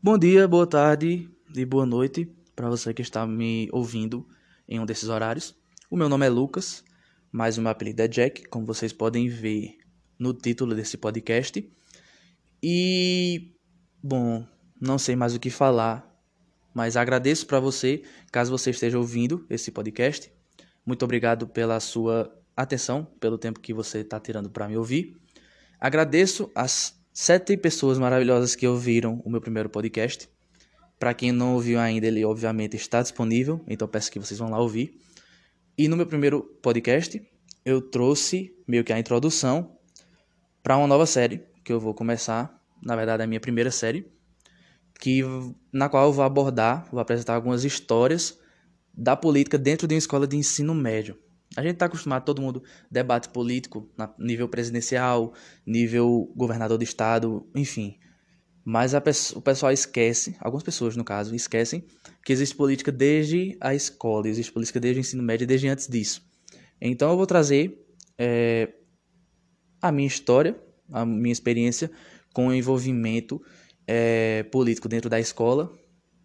Bom dia, boa tarde e boa noite para você que está me ouvindo em um desses horários. O meu nome é Lucas, mas o meu apelido é Jack, como vocês podem ver no título desse podcast. E, bom, não sei mais o que falar, mas agradeço para você, caso você esteja ouvindo esse podcast. Muito obrigado pela sua atenção, pelo tempo que você está tirando para me ouvir. Agradeço as sete pessoas maravilhosas que ouviram o meu primeiro podcast. Para quem não ouviu ainda, ele obviamente está disponível, então peço que vocês vão lá ouvir. E no meu primeiro podcast, eu trouxe meio que a introdução para uma nova série que eu vou começar, na verdade a minha primeira série, que na qual eu vou abordar, vou apresentar algumas histórias da política dentro de uma escola de ensino médio. A gente está acostumado, todo mundo debate político, na nível presidencial, nível governador de estado, enfim. Mas a, o pessoal esquece, algumas pessoas no caso, esquecem que existe política desde a escola, existe política desde o ensino médio, desde antes disso. Então eu vou trazer é, a minha história, a minha experiência com o envolvimento é, político dentro da escola,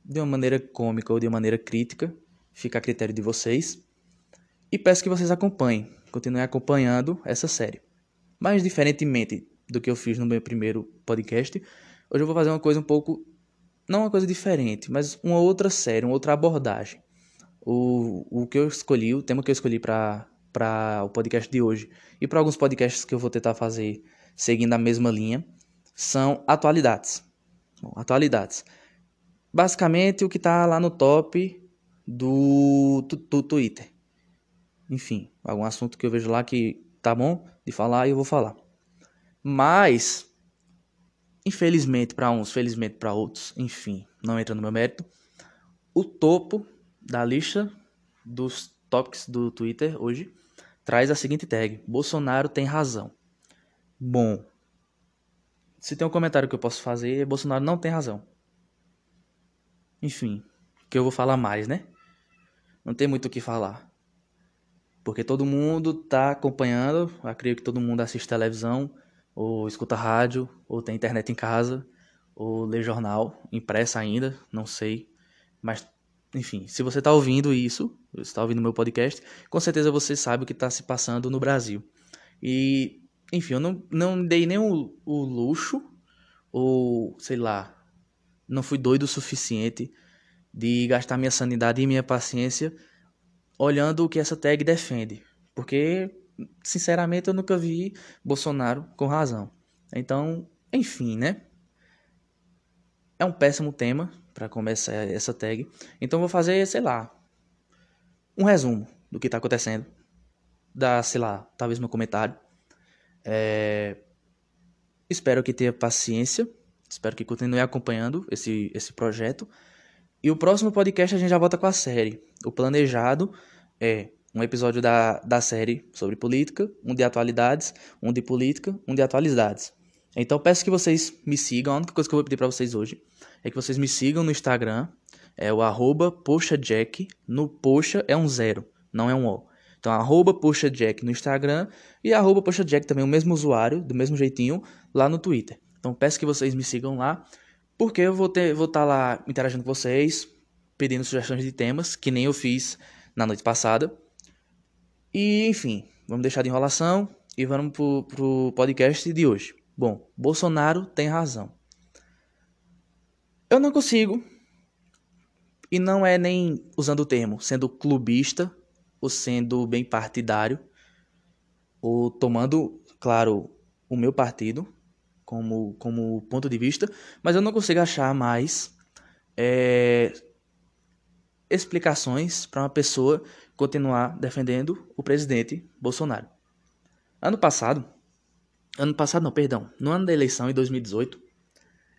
de uma maneira cômica ou de uma maneira crítica, fica a critério de vocês. E peço que vocês acompanhem, continuem acompanhando essa série. Mas diferentemente do que eu fiz no meu primeiro podcast, Hoje eu vou fazer uma coisa um pouco. Não uma coisa diferente, mas uma outra série, uma outra abordagem. O, o que eu escolhi, o tema que eu escolhi para o podcast de hoje e para alguns podcasts que eu vou tentar fazer seguindo a mesma linha são atualidades. Bom, atualidades. Basicamente o que está lá no top do, do, do Twitter. Enfim, algum assunto que eu vejo lá que tá bom de falar e eu vou falar. Mas Infelizmente para uns, felizmente para outros, enfim, não entra no meu mérito. O topo da lista dos topics do Twitter hoje traz a seguinte tag: Bolsonaro tem razão. Bom, se tem um comentário que eu posso fazer, Bolsonaro não tem razão. Enfim, que eu vou falar mais, né? Não tem muito o que falar. Porque todo mundo tá acompanhando, eu acredito que todo mundo assiste televisão, ou escuta rádio, ou tem internet em casa, ou lê jornal, impressa ainda, não sei. Mas, enfim, se você está ouvindo isso, você está ouvindo meu podcast, com certeza você sabe o que está se passando no Brasil. E, enfim, eu não, não dei nem o, o luxo, ou sei lá, não fui doido o suficiente de gastar minha sanidade e minha paciência olhando o que essa tag defende. Porque sinceramente, eu nunca vi Bolsonaro com razão. Então, enfim, né? É um péssimo tema para começar essa tag. Então, vou fazer, sei lá, um resumo do que está acontecendo. Dar, sei lá, talvez meu comentário. É... Espero que tenha paciência. Espero que continue acompanhando esse, esse projeto. E o próximo podcast a gente já volta com a série. O planejado é um episódio da, da série sobre política, um de atualidades, um de política, um de atualidades. Então peço que vocês me sigam. A única coisa que eu vou pedir para vocês hoje é que vocês me sigam no Instagram, é o arroba poxajack. No poxa é um zero, não é um O. Então arroba poxajack no Instagram e arroba poxajack também, o mesmo usuário, do mesmo jeitinho, lá no Twitter. Então peço que vocês me sigam lá, porque eu vou estar vou tá lá interagindo com vocês, pedindo sugestões de temas, que nem eu fiz na noite passada. E, enfim, vamos deixar de enrolação e vamos pro, pro podcast de hoje. Bom, Bolsonaro tem razão. Eu não consigo, e não é nem usando o termo, sendo clubista ou sendo bem partidário, ou tomando, claro, o meu partido como, como ponto de vista, mas eu não consigo achar mais é, explicações para uma pessoa continuar defendendo o presidente Bolsonaro. Ano passado, ano passado não, perdão, no ano da eleição em 2018,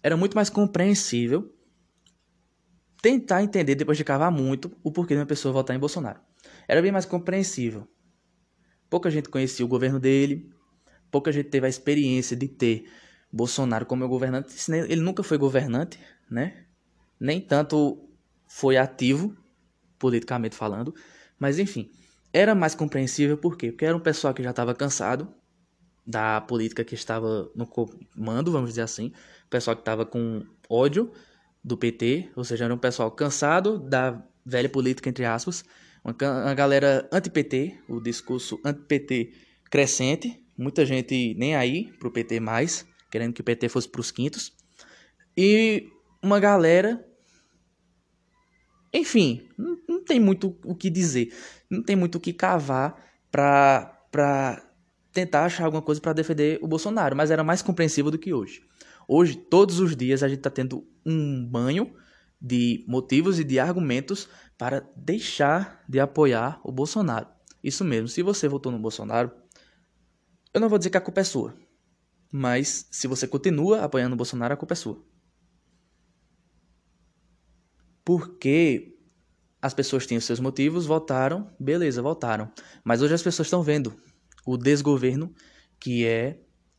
era muito mais compreensível tentar entender depois de cavar muito o porquê de uma pessoa votar em Bolsonaro. Era bem mais compreensível. Pouca gente conhecia o governo dele, pouca gente teve a experiência de ter Bolsonaro como governante. Ele nunca foi governante, né? Nem tanto foi ativo, politicamente falando, mas enfim, era mais compreensível por quê? Porque era um pessoal que já estava cansado da política que estava no comando, vamos dizer assim, pessoal que estava com ódio do PT, ou seja, era um pessoal cansado da velha política, entre aspas, uma, uma galera anti-PT, o discurso anti-PT crescente, muita gente nem aí pro PT mais, querendo que o PT fosse pros quintos, e uma galera. Enfim, não, não tem muito o que dizer, não tem muito o que cavar pra, pra tentar achar alguma coisa para defender o Bolsonaro, mas era mais compreensível do que hoje. Hoje, todos os dias, a gente está tendo um banho de motivos e de argumentos para deixar de apoiar o Bolsonaro. Isso mesmo, se você votou no Bolsonaro, eu não vou dizer que a culpa é sua, mas se você continua apoiando o Bolsonaro, a culpa é sua. Porque as pessoas tinham seus motivos, votaram, beleza, votaram. Mas hoje as pessoas estão vendo o desgoverno que é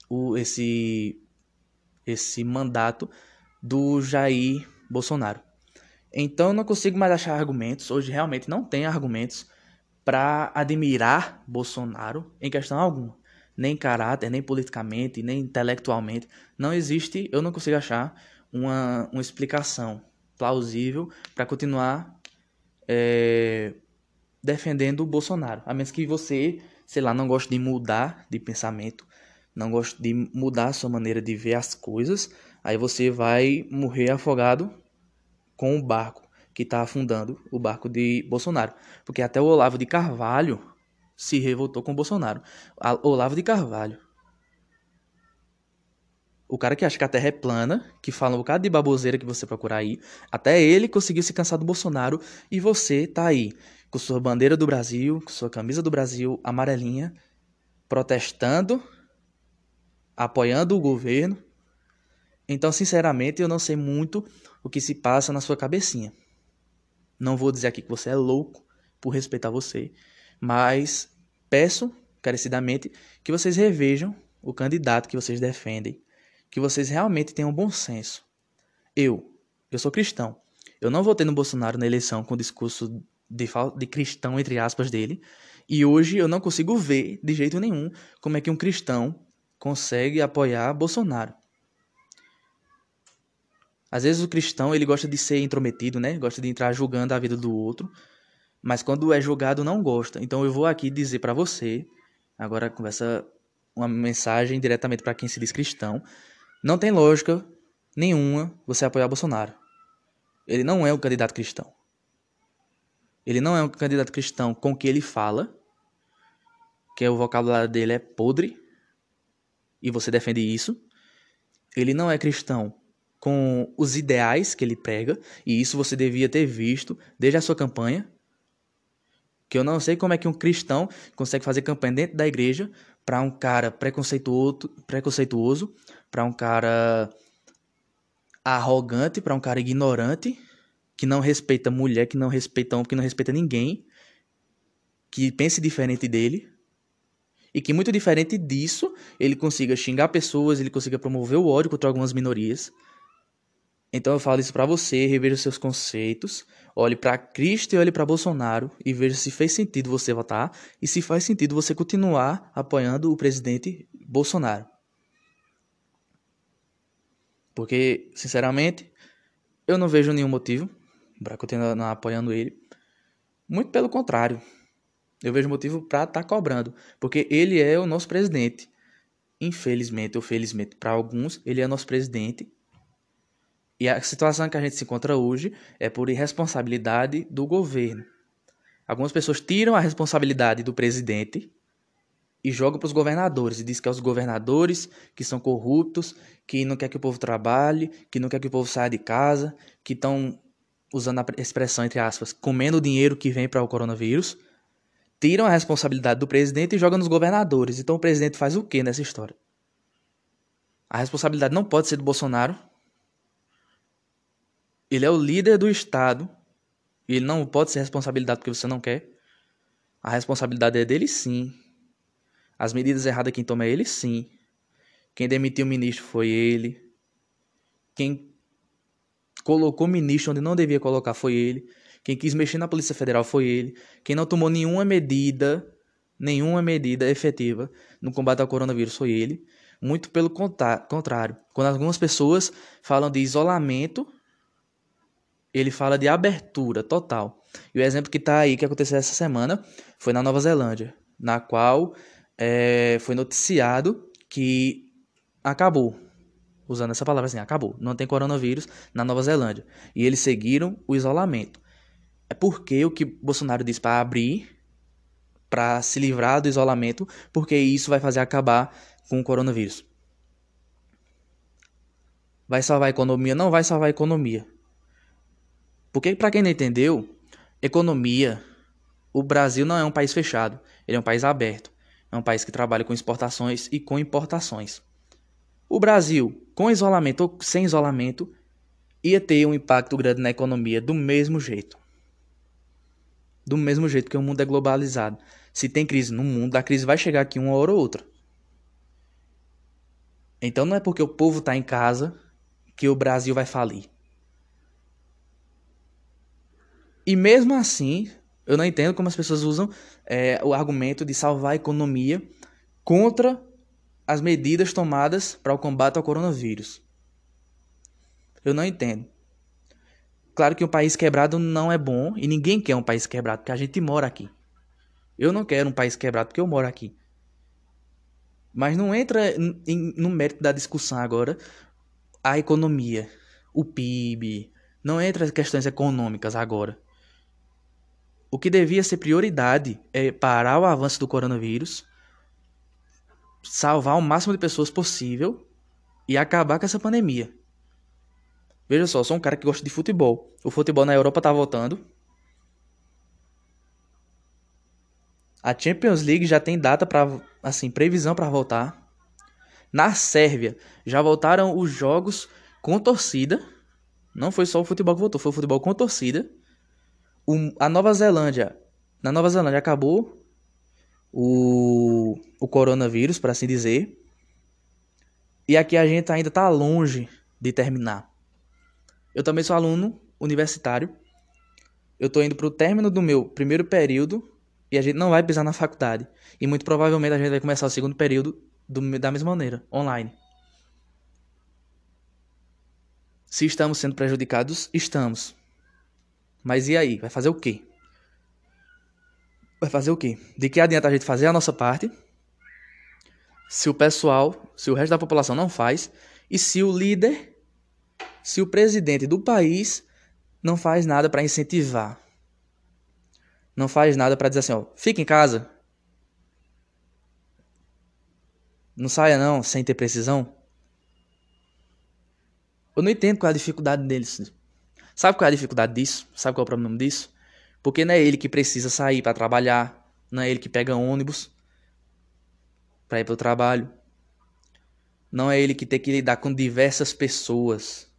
o, esse esse mandato do Jair Bolsonaro. Então eu não consigo mais achar argumentos, hoje realmente não tem argumentos para admirar Bolsonaro em questão alguma. Nem caráter, nem politicamente, nem intelectualmente. Não existe, eu não consigo achar uma, uma explicação plausível para continuar é, defendendo o Bolsonaro. A menos que você, sei lá, não goste de mudar de pensamento, não gosta de mudar a sua maneira de ver as coisas, aí você vai morrer afogado com o barco que está afundando o barco de Bolsonaro. Porque até o Olavo de Carvalho se revoltou com Bolsonaro. Olavo de Carvalho. O cara que acha que a Terra é plana, que fala um bocado de baboseira que você procurar aí, até ele conseguiu se cansar do Bolsonaro e você tá aí com sua bandeira do Brasil, com sua camisa do Brasil amarelinha, protestando apoiando o governo. Então, sinceramente, eu não sei muito o que se passa na sua cabecinha. Não vou dizer aqui que você é louco por respeitar você, mas peço carecidamente que vocês revejam o candidato que vocês defendem, que vocês realmente tenham bom senso. Eu, eu sou cristão. Eu não votei no Bolsonaro na eleição com o discurso de, de cristão, entre aspas, dele. E hoje eu não consigo ver de jeito nenhum como é que um cristão consegue apoiar Bolsonaro. Às vezes o cristão ele gosta de ser intrometido, né? Gosta de entrar julgando a vida do outro, mas quando é julgado não gosta. Então eu vou aqui dizer para você, agora conversa uma mensagem diretamente para quem se diz cristão, não tem lógica nenhuma você apoiar Bolsonaro. Ele não é um candidato cristão. Ele não é um candidato cristão com o que ele fala, que é o vocabulário dele é podre, e você defende isso. Ele não é cristão com os ideais que ele prega, e isso você devia ter visto desde a sua campanha. Que eu não sei como é que um cristão consegue fazer campanha dentro da igreja para um cara preconceituoso, para um cara arrogante, para um cara ignorante, que não respeita mulher, que não respeita homem, que não respeita ninguém, que pense diferente dele e que muito diferente disso, ele consiga xingar pessoas, ele consiga promover o ódio contra algumas minorias. Então eu falo isso para você, reveja seus conceitos, olhe para Cristo e olhe para Bolsonaro e veja se fez sentido você votar e se faz sentido você continuar apoiando o presidente Bolsonaro. Porque, sinceramente, eu não vejo nenhum motivo para continuar apoiando ele. Muito pelo contrário, eu vejo motivo para estar tá cobrando, porque ele é o nosso presidente. Infelizmente ou felizmente para alguns, ele é nosso presidente. E a situação que a gente se encontra hoje é por irresponsabilidade do governo. Algumas pessoas tiram a responsabilidade do presidente e jogam para os governadores e diz que é os governadores que são corruptos, que não quer que o povo trabalhe, que não quer que o povo saia de casa, que estão usando a expressão entre aspas, comendo o dinheiro que vem para o coronavírus tiram a responsabilidade do presidente e jogam nos governadores. Então o presidente faz o que nessa história? A responsabilidade não pode ser do Bolsonaro. Ele é o líder do Estado. E ele não pode ser responsabilidade porque você não quer. A responsabilidade é dele sim. As medidas erradas quem toma é ele sim. Quem demitiu o ministro foi ele. Quem colocou o ministro onde não devia colocar foi ele. Quem quis mexer na Polícia Federal foi ele. Quem não tomou nenhuma medida, nenhuma medida efetiva no combate ao coronavírus foi ele. Muito pelo contrário. Quando algumas pessoas falam de isolamento, ele fala de abertura total. E o exemplo que está aí, que aconteceu essa semana, foi na Nova Zelândia, na qual é, foi noticiado que acabou, usando essa palavra assim, acabou, não tem coronavírus na Nova Zelândia. E eles seguiram o isolamento. É porque o que Bolsonaro disse para abrir, para se livrar do isolamento, porque isso vai fazer acabar com o coronavírus. Vai salvar a economia? Não vai salvar a economia. Porque, para quem não entendeu, economia, o Brasil não é um país fechado, ele é um país aberto. É um país que trabalha com exportações e com importações. O Brasil, com isolamento ou sem isolamento, ia ter um impacto grande na economia do mesmo jeito. Do mesmo jeito que o mundo é globalizado. Se tem crise no mundo, a crise vai chegar aqui uma hora ou outra. Então não é porque o povo está em casa que o Brasil vai falir. E mesmo assim, eu não entendo como as pessoas usam é, o argumento de salvar a economia contra as medidas tomadas para o combate ao coronavírus. Eu não entendo. Claro que um país quebrado não é bom e ninguém quer um país quebrado, porque a gente mora aqui. Eu não quero um país quebrado porque eu moro aqui. Mas não entra no mérito da discussão agora a economia, o PIB, não entra as questões econômicas agora. O que devia ser prioridade é parar o avanço do coronavírus, salvar o máximo de pessoas possível e acabar com essa pandemia. Veja só, sou um cara que gosta de futebol. O futebol na Europa tá voltando. A Champions League já tem data para assim, previsão para voltar. Na Sérvia, já voltaram os jogos com torcida. Não foi só o futebol que voltou, foi o futebol com torcida. O, a Nova Zelândia, na Nova Zelândia acabou o, o coronavírus, para assim dizer. E aqui a gente ainda está longe de terminar. Eu também sou aluno universitário. Eu estou indo para o término do meu primeiro período e a gente não vai pisar na faculdade. E muito provavelmente a gente vai começar o segundo período do, da mesma maneira, online. Se estamos sendo prejudicados, estamos. Mas e aí? Vai fazer o quê? Vai fazer o quê? De que adianta a gente fazer a nossa parte se o pessoal, se o resto da população não faz e se o líder, se o presidente do país não faz nada para incentivar? Não faz nada para dizer assim, ó, fica em casa, Não saia não, sem ter precisão. Eu não entendo qual é a dificuldade deles. Sabe qual é a dificuldade disso? Sabe qual é o problema disso? Porque não é ele que precisa sair para trabalhar, não é ele que pega ônibus para ir para o trabalho. Não é ele que tem que lidar com diversas pessoas,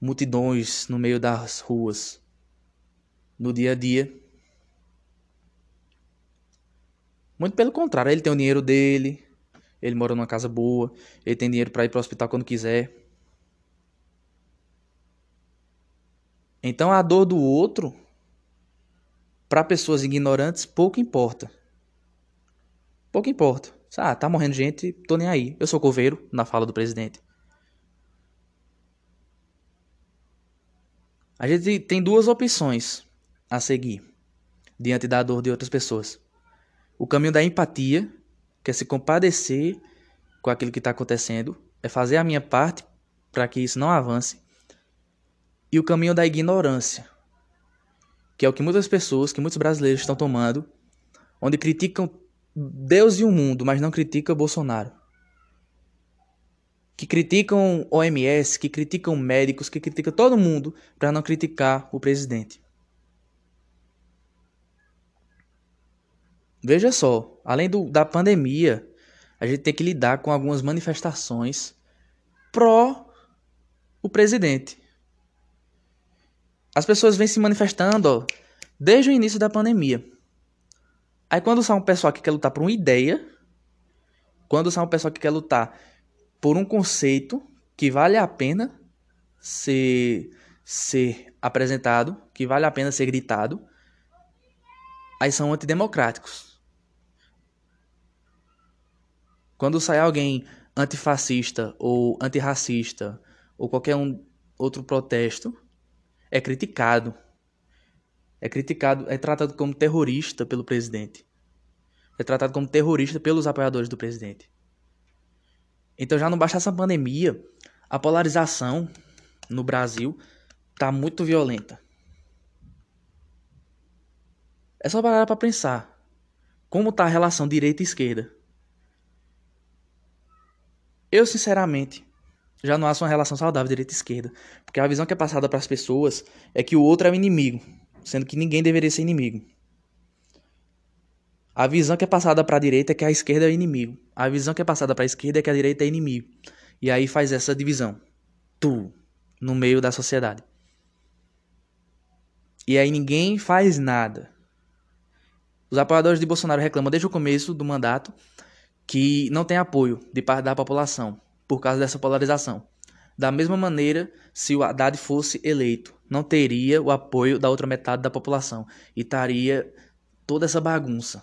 multidões no meio das ruas, no dia a dia. Muito pelo contrário, ele tem o dinheiro dele, ele mora numa casa boa, ele tem dinheiro para ir para o hospital quando quiser. Então a dor do outro, para pessoas ignorantes, pouco importa. Pouco importa. Ah, tá morrendo gente, tô nem aí. Eu sou coveiro, na fala do presidente. A gente tem duas opções a seguir diante da dor de outras pessoas o caminho da empatia, que é se compadecer com aquilo que está acontecendo, é fazer a minha parte para que isso não avance. E o caminho da ignorância, que é o que muitas pessoas, que muitos brasileiros estão tomando, onde criticam Deus e o mundo, mas não criticam Bolsonaro. Que criticam OMS, que criticam médicos, que criticam todo mundo para não criticar o presidente. Veja só, além do, da pandemia, a gente tem que lidar com algumas manifestações pró o presidente. As pessoas vêm se manifestando ó, desde o início da pandemia. Aí quando sai um pessoal que quer lutar por uma ideia, quando sai um pessoal que quer lutar por um conceito que vale a pena ser, ser apresentado, que vale a pena ser gritado, aí são antidemocráticos. Quando sai alguém antifascista ou antirracista ou qualquer um outro protesto, é criticado. É criticado, é tratado como terrorista pelo presidente. É tratado como terrorista pelos apoiadores do presidente. Então já não basta essa pandemia, a polarização no Brasil tá muito violenta. É só parar para pensar como tá a relação direita e esquerda. Eu, sinceramente, já não acho uma relação saudável direita e esquerda, porque a visão que é passada para as pessoas é que o outro é o inimigo, sendo que ninguém deveria ser inimigo. A visão que é passada para a direita é que a esquerda é o inimigo. A visão que é passada para a esquerda é que a direita é inimigo. E aí faz essa divisão. Tu, no meio da sociedade. E aí ninguém faz nada. Os apoiadores de Bolsonaro reclamam desde o começo do mandato que não tem apoio de parte da população por causa dessa polarização. Da mesma maneira, se o Haddad fosse eleito, não teria o apoio da outra metade da população e estaria toda essa bagunça.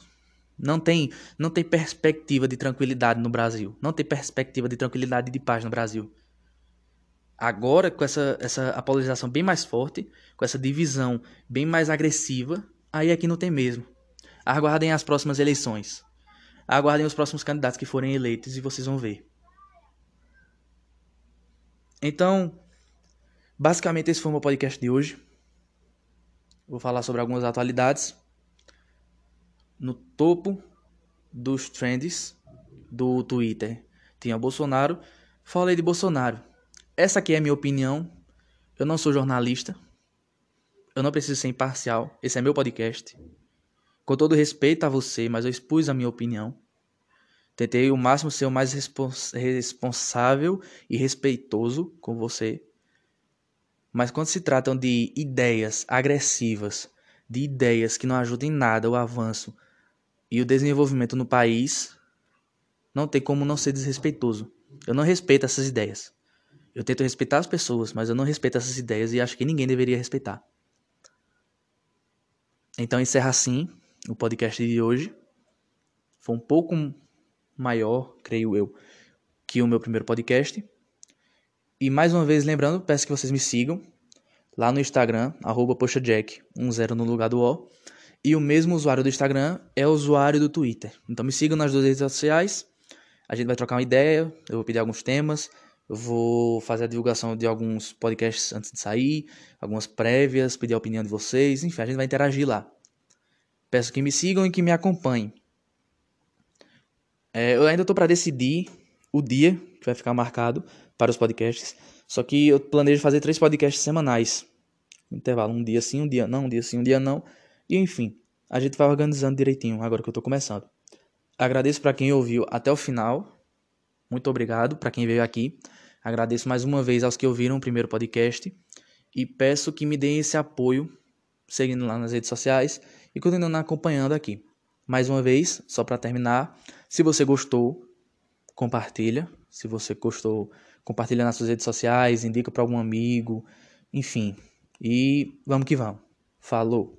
Não tem, não tem perspectiva de tranquilidade no Brasil. Não tem perspectiva de tranquilidade e de paz no Brasil. Agora, com essa, essa polarização bem mais forte, com essa divisão bem mais agressiva, aí aqui não tem mesmo. Aguardem as próximas eleições. Aguardem os próximos candidatos que forem eleitos e vocês vão ver. Então, basicamente esse foi o meu podcast de hoje. Vou falar sobre algumas atualidades. No topo dos trends do Twitter tinha Bolsonaro. Falei de Bolsonaro. Essa aqui é a minha opinião. Eu não sou jornalista. Eu não preciso ser imparcial. Esse é meu podcast. Com todo respeito a você, mas eu expus a minha opinião. Tentei o máximo ser o mais respons responsável e respeitoso com você. Mas quando se tratam de ideias agressivas, de ideias que não ajudam em nada o avanço e o desenvolvimento no país, não tem como não ser desrespeitoso. Eu não respeito essas ideias. Eu tento respeitar as pessoas, mas eu não respeito essas ideias e acho que ninguém deveria respeitar. Então encerra assim o podcast de hoje. Foi um pouco maior, creio eu, que o meu primeiro podcast. E mais uma vez lembrando, peço que vocês me sigam lá no Instagram, arroba poxajack, um zero no lugar do O. E o mesmo usuário do Instagram é o usuário do Twitter. Então me sigam nas duas redes sociais. A gente vai trocar uma ideia, eu vou pedir alguns temas, eu vou fazer a divulgação de alguns podcasts antes de sair, algumas prévias, pedir a opinião de vocês, enfim, a gente vai interagir lá. Peço que me sigam e que me acompanhem. É, eu ainda estou para decidir o dia que vai ficar marcado para os podcasts. Só que eu planejo fazer três podcasts semanais. Intervalo, um dia sim, um dia não, um dia sim, um dia não. E enfim, a gente vai organizando direitinho agora que eu estou começando. Agradeço para quem ouviu até o final. Muito obrigado para quem veio aqui. Agradeço mais uma vez aos que ouviram o primeiro podcast. E peço que me deem esse apoio, seguindo lá nas redes sociais e continuando acompanhando aqui. Mais uma vez, só para terminar, se você gostou, compartilha. Se você gostou, compartilha nas suas redes sociais, indica para algum amigo, enfim. E vamos que vamos. Falou.